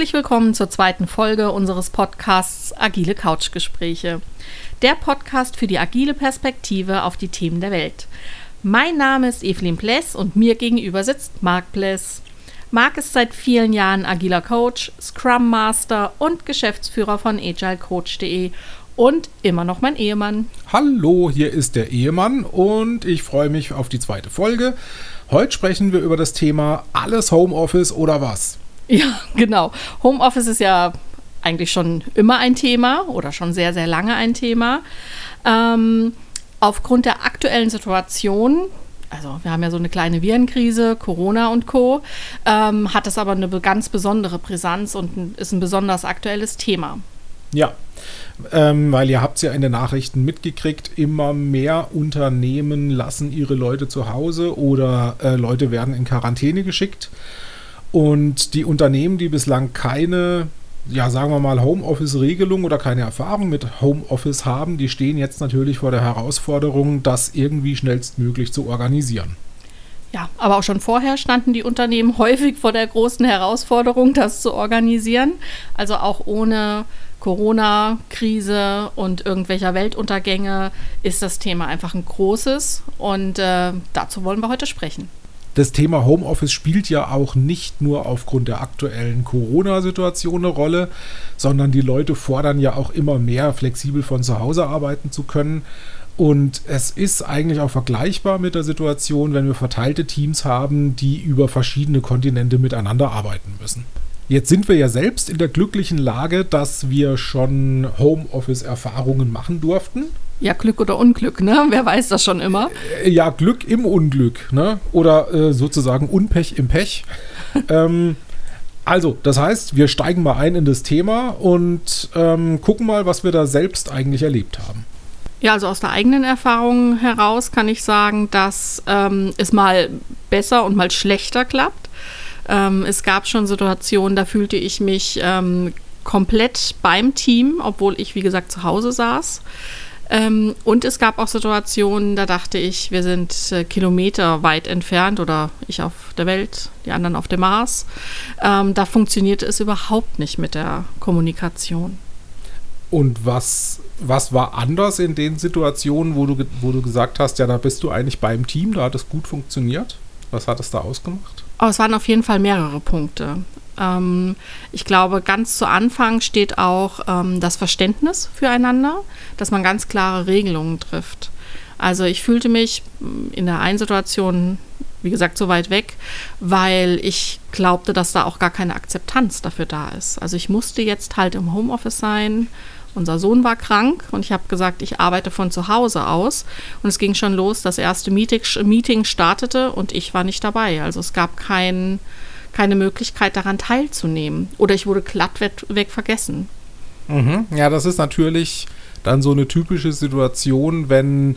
Herzlich willkommen zur zweiten Folge unseres Podcasts Agile Couchgespräche. Der Podcast für die agile Perspektive auf die Themen der Welt. Mein Name ist Evelyn Pless und mir gegenüber sitzt Marc Pless. Marc ist seit vielen Jahren agiler Coach, Scrum Master und Geschäftsführer von agilecoach.de und immer noch mein Ehemann. Hallo, hier ist der Ehemann und ich freue mich auf die zweite Folge. Heute sprechen wir über das Thema alles Homeoffice oder was? Ja, genau. Homeoffice ist ja eigentlich schon immer ein Thema oder schon sehr, sehr lange ein Thema. Ähm, aufgrund der aktuellen Situation, also wir haben ja so eine kleine Virenkrise, Corona und Co., ähm, hat es aber eine ganz besondere Brisanz und ist ein besonders aktuelles Thema. Ja, ähm, weil ihr habt es ja in den Nachrichten mitgekriegt, immer mehr Unternehmen lassen ihre Leute zu Hause oder äh, Leute werden in Quarantäne geschickt. Und die Unternehmen, die bislang keine, ja, sagen wir mal, Homeoffice-Regelung oder keine Erfahrung mit Homeoffice haben, die stehen jetzt natürlich vor der Herausforderung, das irgendwie schnellstmöglich zu organisieren. Ja, aber auch schon vorher standen die Unternehmen häufig vor der großen Herausforderung, das zu organisieren. Also auch ohne Corona-Krise und irgendwelcher Weltuntergänge ist das Thema einfach ein großes. Und äh, dazu wollen wir heute sprechen das Thema Homeoffice spielt ja auch nicht nur aufgrund der aktuellen Corona-Situation eine Rolle, sondern die Leute fordern ja auch immer mehr, flexibel von zu Hause arbeiten zu können. Und es ist eigentlich auch vergleichbar mit der Situation, wenn wir verteilte Teams haben, die über verschiedene Kontinente miteinander arbeiten müssen. Jetzt sind wir ja selbst in der glücklichen Lage, dass wir schon Homeoffice-Erfahrungen machen durften. Ja, Glück oder Unglück, ne? Wer weiß das schon immer? Äh, ja, Glück im Unglück, ne? Oder äh, sozusagen Unpech im Pech. ähm, also, das heißt, wir steigen mal ein in das Thema und ähm, gucken mal, was wir da selbst eigentlich erlebt haben. Ja, also aus der eigenen Erfahrung heraus kann ich sagen, dass ähm, es mal besser und mal schlechter klappt. Ähm, es gab schon Situationen, da fühlte ich mich ähm, komplett beim Team, obwohl ich, wie gesagt, zu Hause saß. Ähm, und es gab auch Situationen, da dachte ich, wir sind äh, Kilometer weit entfernt oder ich auf der Welt, die anderen auf dem Mars. Ähm, da funktionierte es überhaupt nicht mit der Kommunikation. Und was, was war anders in den Situationen, wo du, wo du gesagt hast, ja, da bist du eigentlich beim Team, da hat es gut funktioniert? Was hat es da ausgemacht? Oh, es waren auf jeden Fall mehrere Punkte. Ähm, ich glaube, ganz zu Anfang steht auch ähm, das Verständnis füreinander, dass man ganz klare Regelungen trifft. Also ich fühlte mich mm, in der einen Situation, wie gesagt, so weit weg, weil ich glaubte, dass da auch gar keine Akzeptanz dafür da ist. Also ich musste jetzt halt im Homeoffice sein. Unser Sohn war krank und ich habe gesagt, ich arbeite von zu Hause aus. Und es ging schon los, das erste Meeting, startete und ich war nicht dabei. Also es gab keinen keine Möglichkeit daran teilzunehmen. Oder ich wurde glattweg weg vergessen. Mhm. Ja, das ist natürlich dann so eine typische Situation, wenn,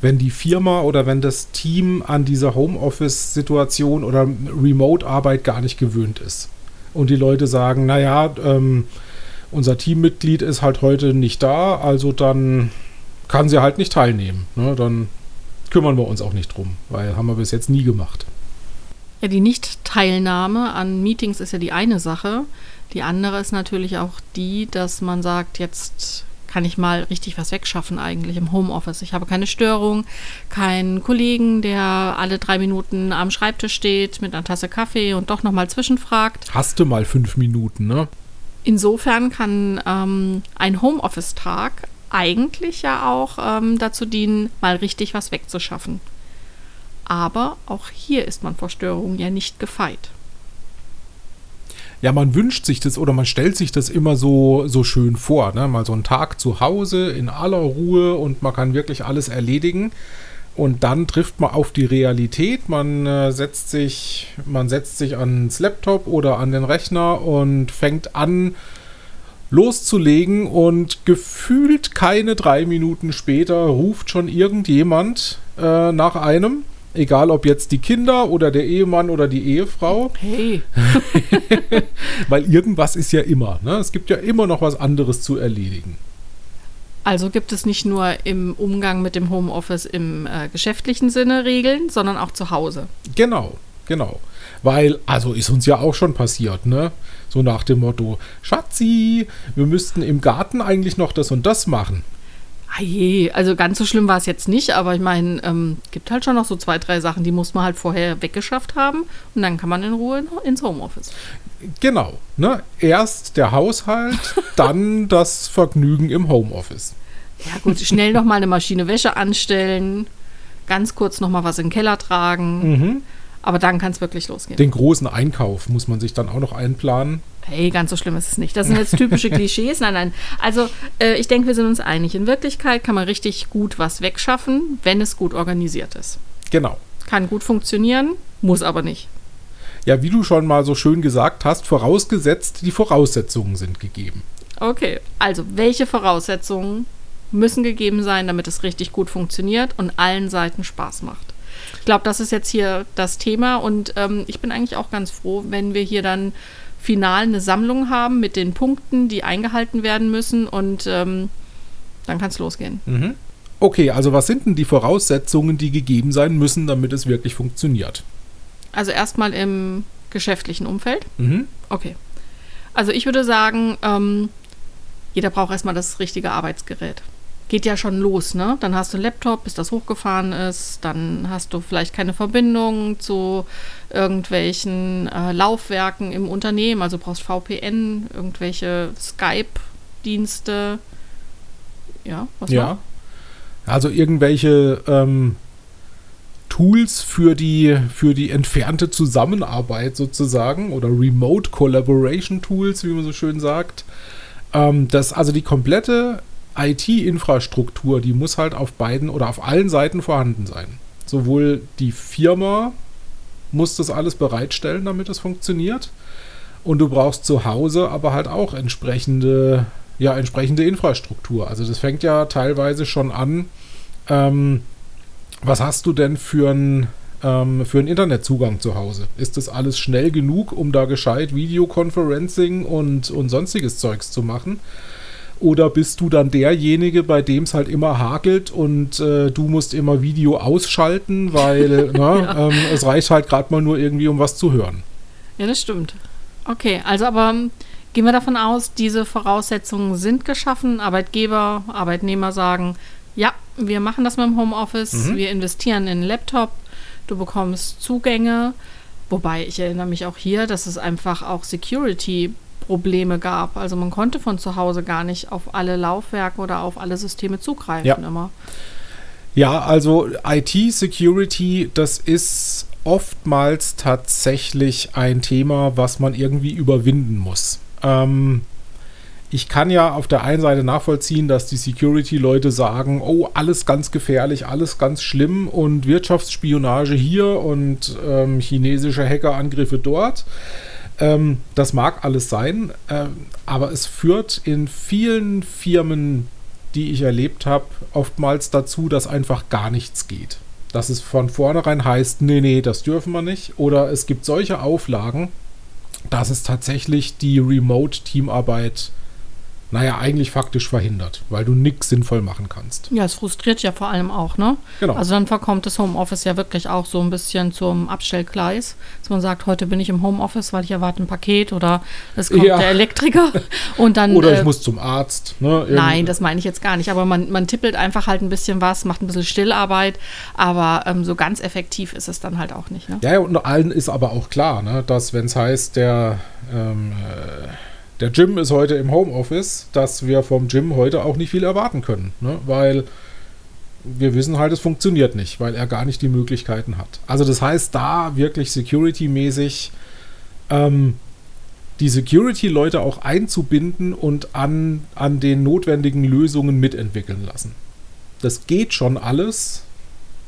wenn die Firma oder wenn das Team an dieser Homeoffice-Situation oder Remote-Arbeit gar nicht gewöhnt ist. Und die Leute sagen, naja, ähm, unser Teammitglied ist halt heute nicht da, also dann kann sie halt nicht teilnehmen. Ne? Dann kümmern wir uns auch nicht drum, weil haben wir bis jetzt nie gemacht. Ja, die Nicht-Teilnahme an Meetings ist ja die eine Sache. Die andere ist natürlich auch die, dass man sagt, jetzt kann ich mal richtig was wegschaffen eigentlich im Homeoffice. Ich habe keine Störung, keinen Kollegen, der alle drei Minuten am Schreibtisch steht mit einer Tasse Kaffee und doch nochmal zwischenfragt. Hast du mal fünf Minuten, ne? Insofern kann ähm, ein Homeoffice-Tag eigentlich ja auch ähm, dazu dienen, mal richtig was wegzuschaffen. Aber auch hier ist man vor Störungen ja nicht gefeit. Ja, man wünscht sich das oder man stellt sich das immer so, so schön vor. Ne? Mal so einen Tag zu Hause in aller Ruhe und man kann wirklich alles erledigen. Und dann trifft man auf die Realität. Man äh, setzt sich, man setzt sich ans Laptop oder an den Rechner und fängt an loszulegen und gefühlt keine drei Minuten später ruft schon irgendjemand äh, nach einem Egal ob jetzt die Kinder oder der Ehemann oder die Ehefrau. Hey. Weil irgendwas ist ja immer. Ne? Es gibt ja immer noch was anderes zu erledigen. Also gibt es nicht nur im Umgang mit dem Homeoffice im äh, geschäftlichen Sinne Regeln, sondern auch zu Hause. Genau, genau. Weil, also ist uns ja auch schon passiert, ne? So nach dem Motto, Schatzi, wir müssten im Garten eigentlich noch das und das machen. Ah je, also ganz so schlimm war es jetzt nicht, aber ich meine, ähm, gibt halt schon noch so zwei, drei Sachen, die muss man halt vorher weggeschafft haben und dann kann man in Ruhe in, ins Homeoffice. Genau, ne? Erst der Haushalt, dann das Vergnügen im Homeoffice. Ja gut, schnell noch mal eine Maschine Wäsche anstellen, ganz kurz noch mal was in den Keller tragen. Mhm. Aber dann kann es wirklich losgehen. Den großen Einkauf muss man sich dann auch noch einplanen. Hey, ganz so schlimm ist es nicht. Das sind jetzt typische Klischees. Nein, nein. Also, äh, ich denke, wir sind uns einig. In Wirklichkeit kann man richtig gut was wegschaffen, wenn es gut organisiert ist. Genau. Kann gut funktionieren, muss aber nicht. Ja, wie du schon mal so schön gesagt hast, vorausgesetzt, die Voraussetzungen sind gegeben. Okay, also welche Voraussetzungen müssen gegeben sein, damit es richtig gut funktioniert und allen Seiten Spaß macht? Ich glaube, das ist jetzt hier das Thema und ähm, ich bin eigentlich auch ganz froh, wenn wir hier dann final eine Sammlung haben mit den Punkten, die eingehalten werden müssen und ähm, dann kann es losgehen. Mhm. Okay, also was sind denn die Voraussetzungen, die gegeben sein müssen, damit es wirklich funktioniert? Also erstmal im geschäftlichen Umfeld. Mhm. Okay. Also ich würde sagen, ähm, jeder braucht erstmal das richtige Arbeitsgerät. Geht ja schon los, ne? Dann hast du einen Laptop, bis das hochgefahren ist. Dann hast du vielleicht keine Verbindung zu irgendwelchen äh, Laufwerken im Unternehmen. Also brauchst VPN, irgendwelche Skype-Dienste. Ja, was Ja. noch? Also irgendwelche ähm, Tools für die, für die entfernte Zusammenarbeit sozusagen oder Remote Collaboration Tools, wie man so schön sagt. Ähm, das, also die komplette IT-Infrastruktur, die muss halt auf beiden oder auf allen Seiten vorhanden sein. Sowohl die Firma muss das alles bereitstellen, damit es funktioniert. Und du brauchst zu Hause aber halt auch entsprechende, ja, entsprechende Infrastruktur. Also das fängt ja teilweise schon an. Ähm, was hast du denn für einen ähm, für einen Internetzugang zu Hause? Ist das alles schnell genug, um da gescheit Videoconferencing und, und sonstiges Zeugs zu machen? Oder bist du dann derjenige, bei dem es halt immer hakelt und äh, du musst immer Video ausschalten, weil ne, Ja. ähm, es reicht halt gerade mal nur irgendwie, um was zu hören. Ja, das stimmt. Okay, also aber ähm, gehen wir davon aus, diese Voraussetzungen sind geschaffen. Arbeitgeber, Arbeitnehmer sagen, ja, wir machen das mit dem Homeoffice, Mhm. wir investieren in einen Laptop, du bekommst Zugänge. Wobei ich erinnere mich auch hier, dass es einfach auch Security-Probleme gab. Also man konnte von zu Hause gar nicht auf alle Laufwerke oder auf alle Systeme zugreifen Ja. immer. Ja, also IT-Security, das ist oftmals tatsächlich ein Thema, was man irgendwie überwinden muss. Ähm, ich kann ja auf der einen Seite nachvollziehen, dass die Security-Leute sagen, oh, alles ganz gefährlich, alles ganz schlimm und Wirtschaftsspionage hier und ähm, chinesische Hackerangriffe dort. Ähm, das mag alles sein, ähm, aber es führt in vielen Firmen, die ich erlebt habe, oftmals dazu, dass einfach gar nichts geht. Dass es von vornherein heißt, nee, nee, das dürfen wir nicht. Oder es gibt solche Auflagen, dass es tatsächlich die Remote-Teamarbeit, naja, eigentlich faktisch verhindert, weil du nichts sinnvoll machen kannst. Ja, es frustriert ja vor allem auch, ne? Genau. Also dann verkommt das Homeoffice ja wirklich auch so ein bisschen zum Abstellgleis, dass man sagt, heute bin ich im Homeoffice, weil ich erwarte ein Paket oder es kommt Ja. der Elektriker und dann Oder äh, ich muss zum Arzt. Ne? Nein, das meine ich jetzt gar nicht. Aber man, man tippelt einfach halt ein bisschen was, macht ein bisschen Stillarbeit, aber ähm, so ganz effektiv ist es dann halt auch nicht. Ne? Ja, ja, und allen ist aber auch klar, ne, dass wenn es heißt, der, ähm, äh, der Gym ist heute im Homeoffice, dass wir vom Gym heute auch nicht viel erwarten können. Ne, weil wir wissen halt, es funktioniert nicht, weil er gar nicht die Möglichkeiten hat. Also das heißt, da wirklich security-mäßig ähm, die Security-Leute auch einzubinden und an, an den notwendigen Lösungen mitentwickeln lassen. Das geht schon alles.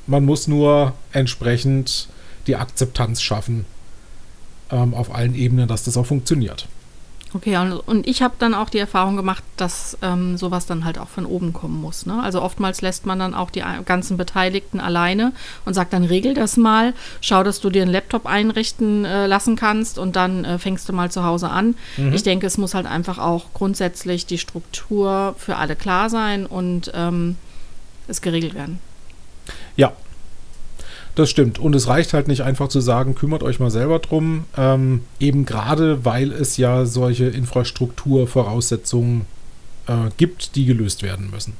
Man muss nur entsprechend die Akzeptanz schaffen ähm, auf allen Ebenen, dass das auch funktioniert. Okay, und, ich habe dann auch die Erfahrung gemacht, dass ähm, sowas dann halt auch von oben kommen muss. Ne? Also oftmals lässt man dann auch die ganzen Beteiligten alleine und sagt dann, regel das mal, schau, dass du dir einen Laptop einrichten äh, lassen kannst und dann äh, fängst du mal zu Hause an. Ich denke, es muss halt einfach auch grundsätzlich die Struktur für alle klar sein und ähm, es geregelt werden. Ja. Das stimmt. Und es reicht halt nicht einfach zu sagen, kümmert euch mal selber drum. Ähm, eben gerade, weil es ja solche Infrastrukturvoraussetzungen äh, gibt, die gelöst werden müssen.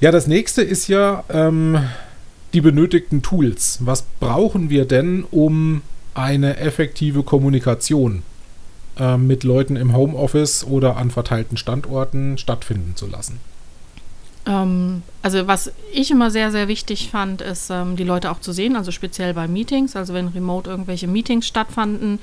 Ja, das nächste ist ja ähm, die benötigten Tools. Was brauchen wir denn, um eine effektive Kommunikation äh, mit Leuten im Homeoffice oder an verteilten Standorten stattfinden zu lassen? Ähm, also was ich immer sehr, sehr wichtig fand, ist, ähm, die Leute auch zu sehen, also speziell bei Meetings, also wenn remote irgendwelche Meetings stattfanden,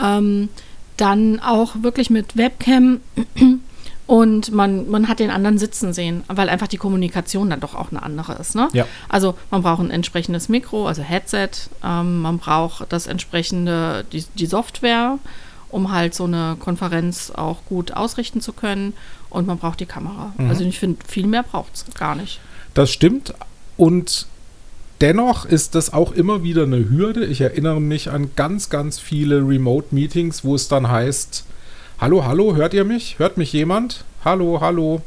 ähm, dann auch wirklich mit Webcam und man, man hat den anderen sitzen sehen, weil einfach die Kommunikation dann doch auch eine andere ist. Ne? Ja. Also man braucht ein entsprechendes Mikro, also Headset, man braucht das entsprechende, die, die Software, um halt so eine Konferenz auch gut ausrichten zu können und man braucht die Kamera. Mhm. Also ich finde, viel mehr braucht es gar nicht. Das stimmt. Und dennoch ist das auch immer wieder eine Hürde. Ich erinnere mich an ganz, ganz viele Remote-Meetings, wo es dann heißt, hallo, hallo, hört ihr mich? Hört mich jemand? Hallo, hallo.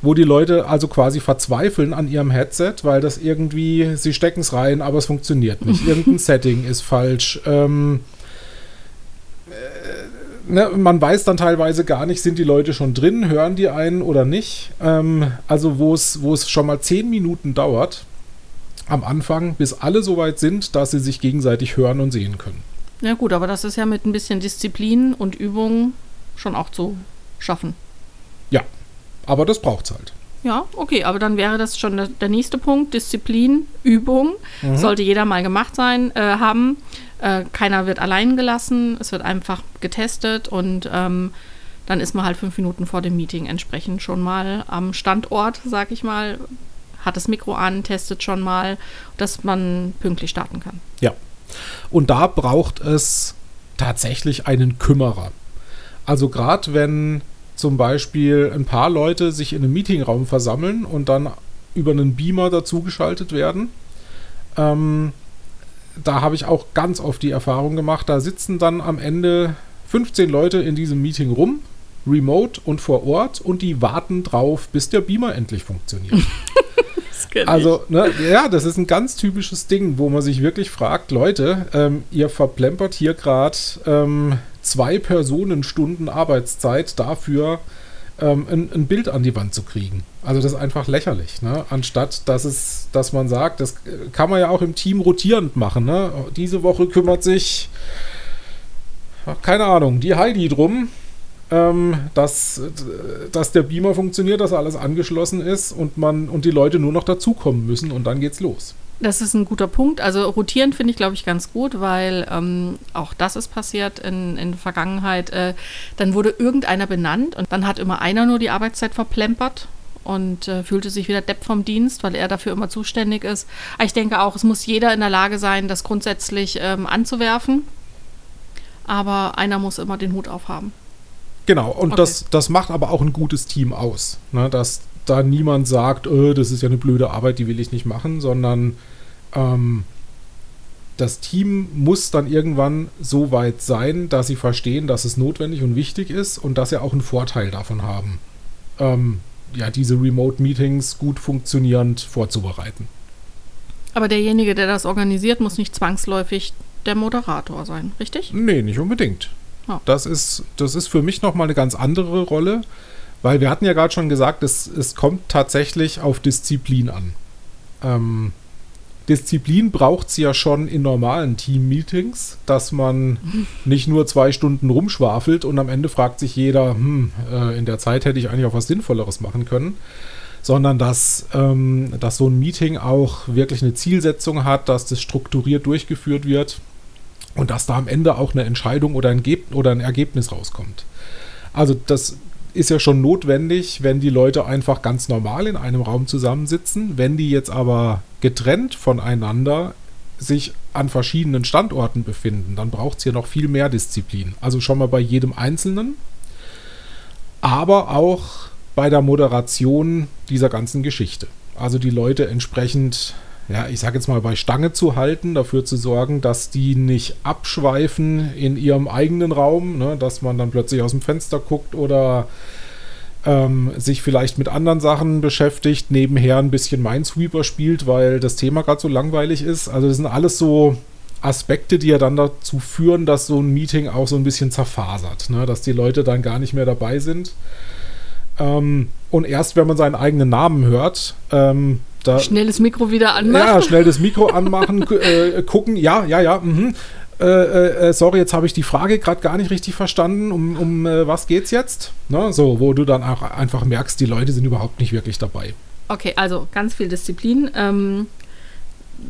Wo die Leute also quasi verzweifeln an ihrem Headset, weil das irgendwie, sie stecken es rein, aber es funktioniert nicht. Irgendein Setting ist falsch. Ähm, äh, ne, man weiß dann teilweise gar nicht, sind die Leute schon drin, hören die einen oder nicht. Ähm, also wo es, wo es schon mal zehn Minuten dauert am Anfang, bis alle so weit sind, dass sie sich gegenseitig hören und sehen können. Ja gut, aber das ist ja mit ein bisschen Disziplin und Übung schon auch zu schaffen. Ja, aber das braucht es halt. Ja, okay, aber dann wäre das schon der, nächste Punkt. Disziplin, Übung. Sollte jeder mal gemacht sein, äh, haben. Äh, keiner wird allein gelassen. Es wird einfach getestet und ähm, dann ist man halt fünf Minuten vor dem Meeting entsprechend schon mal am Standort, sag ich mal, hat das Mikro an, testet schon mal, dass man pünktlich starten kann. Ja. Und da braucht es tatsächlich einen Kümmerer. Also gerade wenn zum Beispiel ein paar Leute sich in einem Meetingraum versammeln und dann über einen Beamer dazugeschaltet werden, ähm, da habe ich auch ganz oft die Erfahrung gemacht, da sitzen dann am Ende 15 Leute in diesem Meeting rum, remote und vor Ort, und die warten drauf, bis der Beamer endlich funktioniert. Also, ne, ja, das ist ein ganz typisches Ding, wo man sich wirklich fragt, Leute, ähm, ihr verplempert hier gerade ähm, zwei Personenstunden Arbeitszeit dafür, ähm, ein, ein, Bild an die Wand zu kriegen. Also das ist einfach lächerlich, ne? Anstatt dass es, dass man sagt, das kann man ja auch im Team rotierend machen, ne? Diese Woche kümmert sich, keine Ahnung, die Heidi drum, ähm, dass, dass der Beamer funktioniert, dass alles angeschlossen ist und man und die Leute nur noch dazukommen müssen und dann geht's los. Das ist ein guter Punkt. Also rotieren finde ich, glaube ich, ganz gut, weil ähm, auch das ist passiert in, in der Vergangenheit. Äh, dann wurde irgendeiner benannt und dann hat immer einer nur die Arbeitszeit verplempert und äh, fühlte sich wieder Depp vom Dienst, weil er dafür immer zuständig ist. Aber ich denke auch, es muss jeder in der Lage sein, das grundsätzlich ähm, anzuwerfen. Aber einer muss immer den Hut aufhaben. Genau, und okay. das, das macht aber auch ein gutes Team aus. Ne? Dass da niemand sagt, oh, das ist ja eine blöde Arbeit, die will ich nicht machen, sondern ähm, das Team muss dann irgendwann so weit sein, dass sie verstehen, dass es notwendig und wichtig ist und dass sie auch einen Vorteil davon haben, ähm, ja, diese Remote-Meetings gut funktionierend vorzubereiten. Aber derjenige, der das organisiert, muss nicht zwangsläufig der Moderator sein, richtig? Nee, nicht unbedingt. Oh. Das, ist, das ist für mich nochmal eine ganz andere Rolle, weil wir hatten ja gerade schon gesagt, es, es kommt tatsächlich auf Disziplin an. Ähm, Disziplin braucht es ja schon in normalen Team-Meetings, dass man nicht nur zwei Stunden rumschwafelt und am Ende fragt sich jeder, hm, äh, in der Zeit hätte ich eigentlich auch was Sinnvolleres machen können, sondern dass, ähm, dass so ein Meeting auch wirklich eine Zielsetzung hat, dass das strukturiert durchgeführt wird und dass da am Ende auch eine Entscheidung oder ein, Ge oder ein Ergebnis rauskommt. Also das ist ja schon notwendig, wenn die Leute einfach ganz normal in einem Raum zusammensitzen. Wenn die jetzt aber getrennt voneinander sich an verschiedenen Standorten befinden, dann braucht es hier noch viel mehr Disziplin. Also schon mal bei jedem Einzelnen, aber auch bei der Moderation dieser ganzen Geschichte. Also die Leute entsprechend ja, ich sage jetzt mal, bei Stange zu halten, dafür zu sorgen, dass die nicht abschweifen in ihrem eigenen Raum, ne, dass man dann plötzlich aus dem Fenster guckt oder ähm, sich vielleicht mit anderen Sachen beschäftigt, nebenher ein bisschen Minesweeper spielt, weil das Thema gerade so langweilig ist. Also das sind alles so Aspekte, die ja dann dazu führen, dass so ein Meeting auch so ein bisschen zerfasert, ne? dass die Leute dann gar nicht mehr dabei sind. Ähm, und erst wenn man seinen eigenen Namen hört, ähm, da, schnell das Mikro wieder anmachen. Ja, schnell das Mikro anmachen, äh, gucken, ja, ja, ja, mhm. Äh, äh, äh, sorry, jetzt habe ich die Frage gerade gar nicht richtig verstanden. Um, um äh, was geht's jetzt? Ne? So, wo du dann auch einfach merkst, die Leute sind überhaupt nicht wirklich dabei. Okay, also ganz viel Disziplin. Ähm,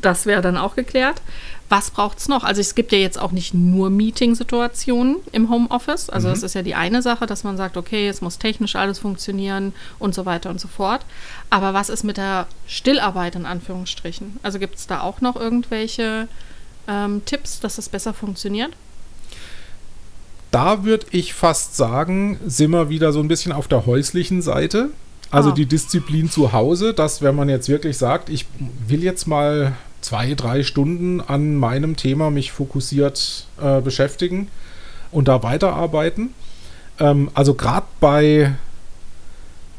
das wäre dann auch geklärt. Was braucht es noch? Also es gibt ja jetzt auch nicht nur Meeting-Situationen im Homeoffice. Also mhm. das ist ja die eine Sache, dass man sagt, okay, es muss technisch alles funktionieren und so weiter und so fort. Aber was ist mit der Stillarbeit in Anführungsstrichen? Also gibt es da auch noch irgendwelche ähm, Tipps, dass es besser funktioniert? Da würde ich fast sagen, sind wir wieder so ein bisschen auf der häuslichen Seite. Also ah. die Disziplin zu Hause, dass wenn man jetzt wirklich sagt, ich will jetzt mal zwei, drei Stunden an meinem Thema mich fokussiert äh, beschäftigen und da weiterarbeiten. Ähm, also gerade bei,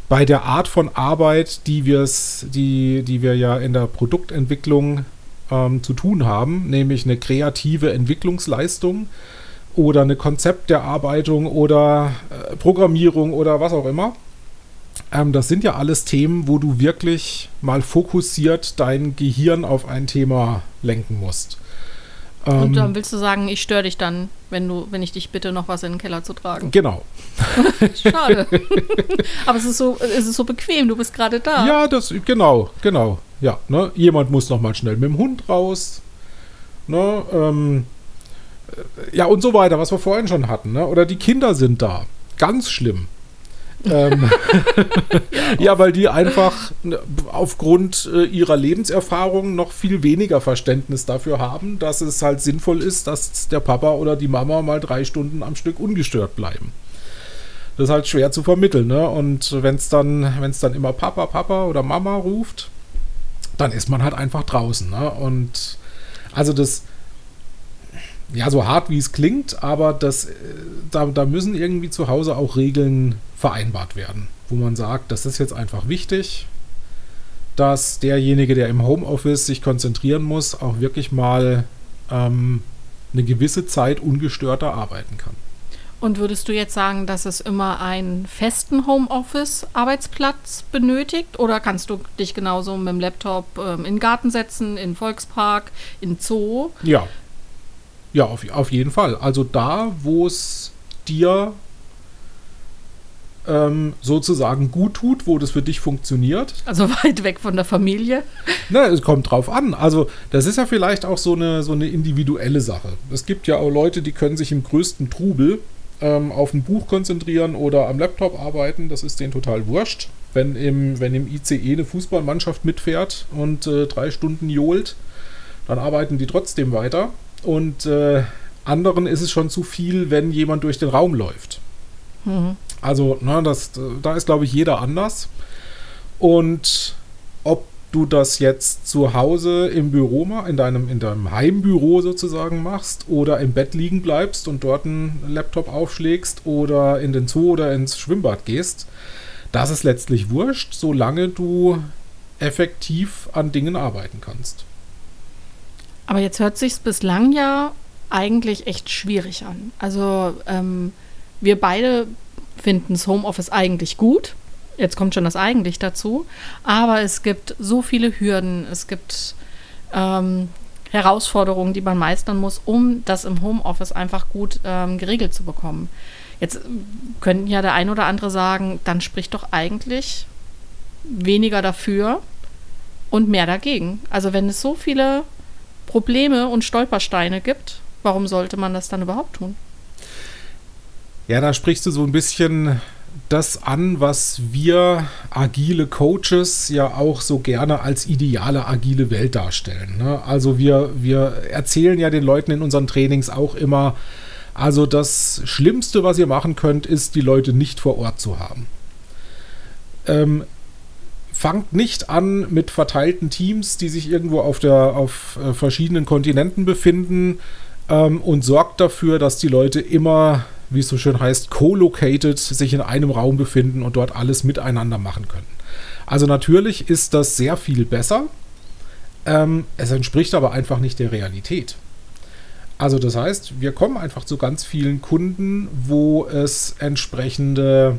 bei der Art von Arbeit, die, wir's, die, die wir ja in der Produktentwicklung ähm, zu tun haben, nämlich eine kreative Entwicklungsleistung oder eine Konzepterarbeitung oder äh, Programmierung oder was auch immer. Ähm, das sind ja alles Themen, wo du wirklich mal fokussiert dein Gehirn auf ein Thema lenken musst. Und ähm, dann willst du sagen, ich störe dich dann, wenn du, wenn ich dich bitte, noch was in den Keller zu tragen. Genau. Schade. Aber es ist so, es ist so bequem, du bist gerade da. Ja, das, genau, genau. Ja, ne? Jemand muss noch mal schnell mit dem Hund raus. Ne? Ähm, ja, und so weiter, was wir vorhin schon hatten. Ne? Oder die Kinder sind da. Ganz schlimm ähm, ja, weil die einfach ne, aufgrund äh, ihrer Lebenserfahrung noch viel weniger Verständnis dafür haben, dass es halt sinnvoll ist, dass der Papa oder die Mama mal drei Stunden am Stück ungestört bleiben. Das ist halt schwer zu vermitteln, ne? Und wenn es dann, wenn es dann immer Papa, Papa oder Mama ruft, dann ist man halt einfach draußen, ne? Und also das, ja, so hart wie es klingt, aber das, äh, da, da müssen irgendwie zu Hause auch Regeln vereinbart werden, wo man sagt, das ist jetzt einfach wichtig, dass derjenige, der im Homeoffice sich konzentrieren muss, auch wirklich mal ähm, eine gewisse Zeit ungestörter arbeiten kann. Und würdest du jetzt sagen, dass es immer einen festen Homeoffice-Arbeitsplatz benötigt? Oder kannst du dich genauso mit dem Laptop ähm, in den Garten setzen, in den Volkspark, in den Zoo? Ja, ja, auf, auf jeden Fall. Also da, wo es dir ähm, sozusagen gut tut, wo das für dich funktioniert. Also weit weg von der Familie. Na, es kommt drauf an. Also das ist ja vielleicht auch so eine, so eine individuelle Sache. Es gibt ja auch Leute, die können sich im größten Trubel ähm, auf ein Buch konzentrieren oder am Laptop arbeiten. Das ist denen total wurscht. Wenn im, wenn im ICE eine Fußballmannschaft mitfährt und äh, drei Stunden johlt, dann arbeiten die trotzdem weiter. Und äh, anderen ist es schon zu viel, wenn jemand durch den Raum läuft. Mhm. Also, ne, das, da ist, glaube ich, jeder anders. Und ob du das jetzt zu Hause im Büro in deinem, in deinem Heimbüro sozusagen machst oder im Bett liegen bleibst und dort einen Laptop aufschlägst oder in den Zoo oder ins Schwimmbad gehst, das ist letztlich wurscht, solange du effektiv an Dingen arbeiten kannst. Aber jetzt hört sich bislang ja eigentlich echt schwierig an. Also ähm, wir beide finden das Homeoffice eigentlich gut. Jetzt kommt schon das eigentlich dazu. Aber es gibt so viele Hürden, es gibt ähm, Herausforderungen, die man meistern muss, um das im Homeoffice einfach gut ähm, geregelt zu bekommen. Jetzt könnten ja der ein oder andere sagen, dann spricht doch eigentlich weniger dafür und mehr dagegen. Also wenn es so viele Probleme und Stolpersteine gibt, warum sollte man das dann überhaupt tun? Ja, da sprichst du so ein bisschen das an, was wir agile Coaches ja auch so gerne als ideale agile Welt darstellen. Ne? Also wir, wir erzählen ja den Leuten in unseren Trainings auch immer, also das Schlimmste, was ihr machen könnt, ist, die Leute nicht vor Ort zu haben. Ähm, fangt nicht an mit verteilten Teams, die sich irgendwo auf, der, auf äh, verschiedenen Kontinenten befinden ähm, und sorgt dafür, dass die Leute immer wie es so schön heißt, co-located sich in einem Raum befinden und dort alles miteinander machen können. Also natürlich ist das sehr viel besser. Ähm, es entspricht aber einfach nicht der Realität. Also das heißt, wir kommen einfach zu ganz vielen Kunden, wo es entsprechende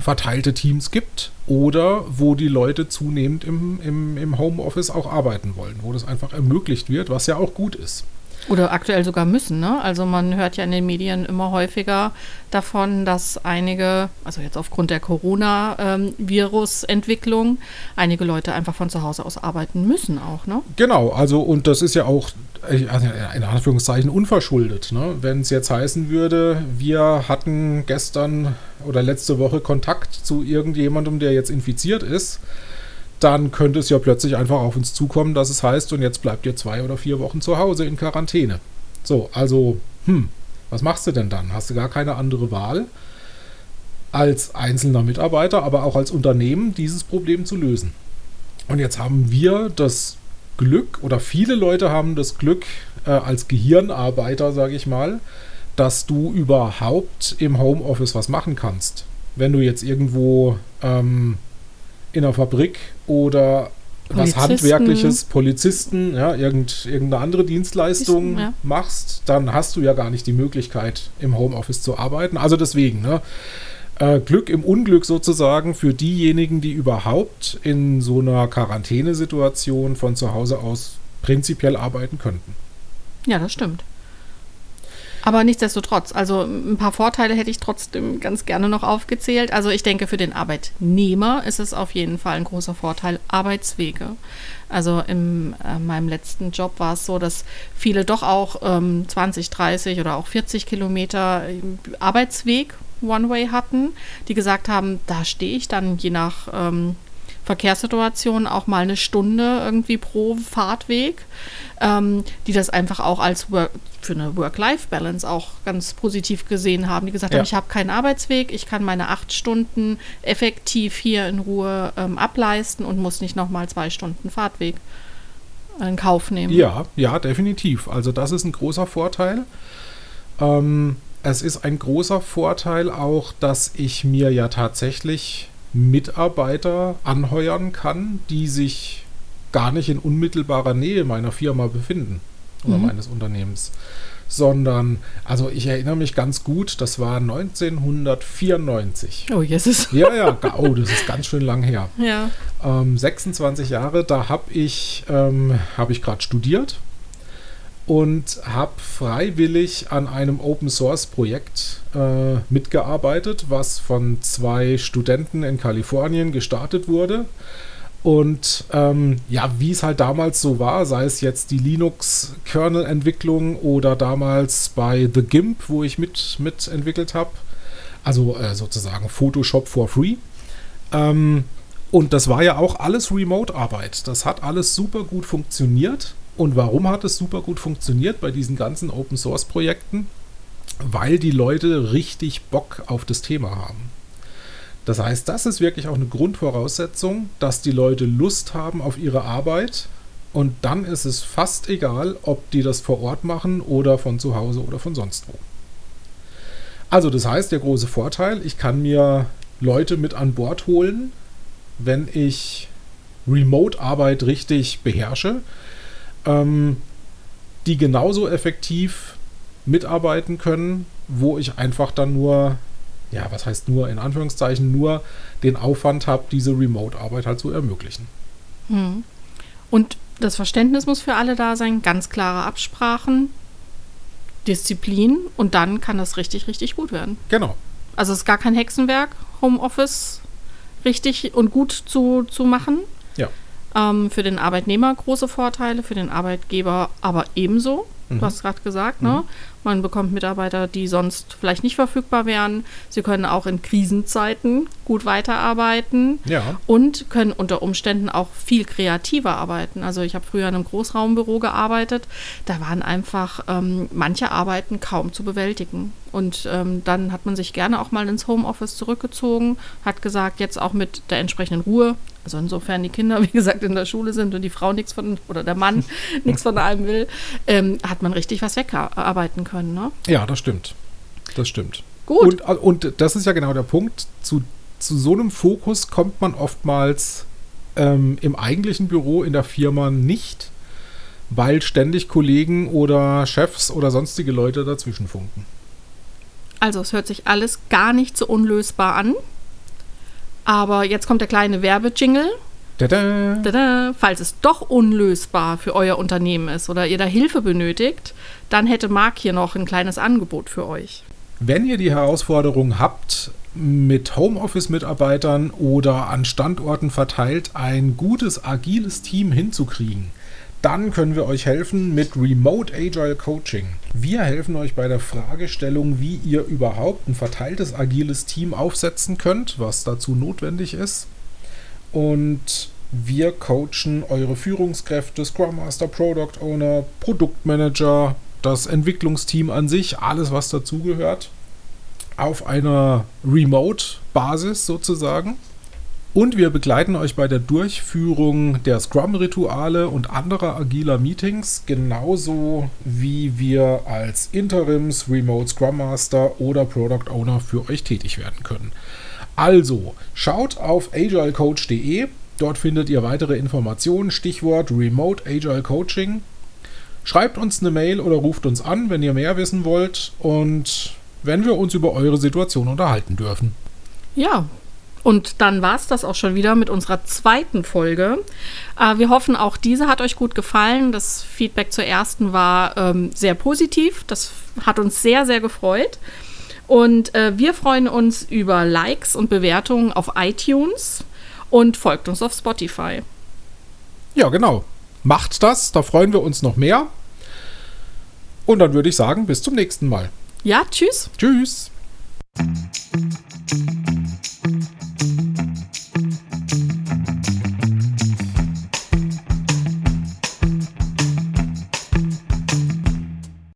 verteilte Teams gibt oder wo die Leute zunehmend im, im, im Homeoffice auch arbeiten wollen, wo das einfach ermöglicht wird, was ja auch gut ist. Oder aktuell sogar müssen, ne? Also man hört ja in den Medien immer häufiger davon, dass einige, also jetzt aufgrund der Corona-Virus-Entwicklung, einige Leute einfach von zu Hause aus arbeiten müssen auch, ne? Genau, also und das ist ja auch also in Anführungszeichen unverschuldet. Ne? Wenn es jetzt heißen würde, wir hatten gestern oder letzte Woche Kontakt zu irgendjemandem, der jetzt infiziert ist, dann könnte es ja plötzlich einfach auf uns zukommen, dass es heißt, und jetzt bleibt ihr zwei oder vier Wochen zu Hause in Quarantäne. So, also, hm, was machst du denn dann? Hast du gar keine andere Wahl, als einzelner Mitarbeiter, aber auch als Unternehmen dieses Problem zu lösen. Und jetzt haben wir das Glück, oder viele Leute haben das Glück, äh, als Gehirnarbeiter, sage ich mal, dass du überhaupt im Homeoffice was machen kannst. Wenn du jetzt irgendwo ähm, in einer Fabrik oder was Handwerkliches, Polizisten, ja, irgend, irgendeine andere Dienstleistung ja. machst, dann hast du ja gar nicht die Möglichkeit, im Homeoffice zu arbeiten. Also deswegen, ne? Äh, Glück im Unglück sozusagen für diejenigen, die überhaupt in so einer Quarantänesituation von zu Hause aus prinzipiell arbeiten könnten. Ja, das stimmt. Aber nichtsdestotrotz, also ein paar Vorteile hätte ich trotzdem ganz gerne noch aufgezählt. Also ich denke, für den Arbeitnehmer ist es auf jeden Fall ein großer Vorteil Arbeitswege. Also in äh, meinem letzten Job war es so, dass viele doch auch ähm, 20, 30 oder auch 40 Kilometer äh, Arbeitsweg One-Way hatten, die gesagt haben, da stehe ich dann je nach ähm, Verkehrssituation auch mal eine Stunde irgendwie pro Fahrtweg, ähm, die das einfach auch als Work, für eine Work-Life-Balance auch ganz positiv gesehen haben, die gesagt ja. haben, ich habe keinen Arbeitsweg, ich kann meine acht Stunden effektiv hier in Ruhe ähm, ableisten und muss nicht nochmal zwei Stunden Fahrtweg in Kauf nehmen. Ja, ja, definitiv. Also das ist ein großer Vorteil. Ähm, es ist ein großer Vorteil auch, dass ich mir ja tatsächlich Mitarbeiter anheuern kann, die sich gar nicht in unmittelbarer Nähe meiner Firma befinden oder mhm. meines Unternehmens. Sondern, also ich erinnere mich ganz gut, das war 1994. Oh, Jesus. Ja, ja, oh, das ist ganz schön lang her. Ja. Ähm, 26 Jahre, da habe ich, ähm, hab ich gerade studiert und habe freiwillig an einem Open Source Projekt äh, mitgearbeitet, was von zwei Studenten in Kalifornien gestartet wurde. Und ähm, ja, wie es halt damals so war, sei es jetzt die Linux-Kernel-Entwicklung oder damals bei The GIMP, wo ich mit, mitentwickelt habe, also äh, sozusagen Photoshop for free. Ähm, und das war ja auch alles Remote-Arbeit. Das hat alles super gut funktioniert. Und warum hat es super gut funktioniert bei diesen ganzen Open Source Projekten? Weil die Leute richtig Bock auf das Thema haben. Das heißt, das ist wirklich auch eine Grundvoraussetzung, dass die Leute Lust haben auf ihre Arbeit. Und dann ist es fast egal, ob die das vor Ort machen oder von zu Hause oder von sonst wo. Also das heißt, der große Vorteil, ich kann mir Leute mit an Bord holen, wenn ich Remote-Arbeit richtig beherrsche ähm, die genauso effektiv mitarbeiten können, wo ich einfach dann nur, ja, was heißt nur, in Anführungszeichen, nur den Aufwand habe, diese Remote-Arbeit halt zu ermöglichen. Hm. Und das Verständnis muss für alle da sein, ganz klare Absprachen, Disziplin und dann kann das richtig, richtig gut werden. Genau. Also es ist gar kein Hexenwerk, Homeoffice richtig und gut zu, zu machen. Ja. Ähm, für den Arbeitnehmer große Vorteile, für den Arbeitgeber aber ebenso. Mhm. Du hast gerade gesagt, ne? mhm. ne? Man bekommt Mitarbeiter, die sonst vielleicht nicht verfügbar wären. Sie können auch in Krisenzeiten gut weiterarbeiten ja. und können unter Umständen auch viel kreativer arbeiten. Also ich habe früher in einem Großraumbüro gearbeitet. Da waren einfach ähm, manche Arbeiten kaum zu bewältigen. Und ähm, dann hat man sich gerne auch mal ins Homeoffice zurückgezogen, hat gesagt, jetzt auch mit der entsprechenden Ruhe, also insofern die Kinder, wie gesagt, in der Schule sind und die Frau nichts von, oder der Mann nichts von allem will, ähm, hat man richtig was wegarbeiten können. Ne? Ja, das stimmt. Das stimmt. Gut. Und, und das ist ja genau der Punkt. Zu, zu so einem Fokus kommt man oftmals ähm, im eigentlichen Büro in der Firma nicht, weil ständig Kollegen oder Chefs oder sonstige Leute dazwischen funken. Also es hört sich alles gar nicht so unlösbar an. Aber jetzt kommt der kleine Werbejingle. Tada! Tada. Falls es doch unlösbar für euer Unternehmen ist oder ihr da Hilfe benötigt, dann hätte Marc hier noch ein kleines Angebot für euch. Wenn ihr die Herausforderung habt, mit Homeoffice-Mitarbeitern oder an Standorten verteilt ein gutes, agiles Team hinzukriegen, dann können wir euch helfen mit Remote Agile Coaching. Wir helfen euch bei der Fragestellung, wie ihr überhaupt ein verteiltes agiles Team aufsetzen könnt, was dazu notwendig ist. Und wir coachen eure Führungskräfte, Scrum Master, Product Owner, Produktmanager, das Entwicklungsteam an sich, alles was dazugehört, auf einer Remote-Basis sozusagen. Und wir begleiten euch bei der Durchführung der Scrum-Rituale und anderer agiler Meetings, genauso wie wir als Interims, Remote Scrum Master oder Product Owner für euch tätig werden können. Also, schaut auf agilecoach.de, dort findet ihr weitere Informationen, Stichwort Remote Agile Coaching. Schreibt uns eine Mail oder ruft uns an, wenn ihr mehr wissen wollt und wenn wir uns über eure Situation unterhalten dürfen. Ja, und dann war es das auch schon wieder mit unserer zweiten Folge. Äh, wir hoffen, auch diese hat euch gut gefallen. Das Feedback zur ersten war ähm, sehr positiv. Das hat uns sehr, sehr gefreut. Und äh, wir freuen uns über Likes und Bewertungen auf iTunes und folgt uns auf Spotify. Ja, genau. Macht das, da freuen wir uns noch mehr. Und dann würde ich sagen, bis zum nächsten Mal. Ja, tschüss. Tschüss.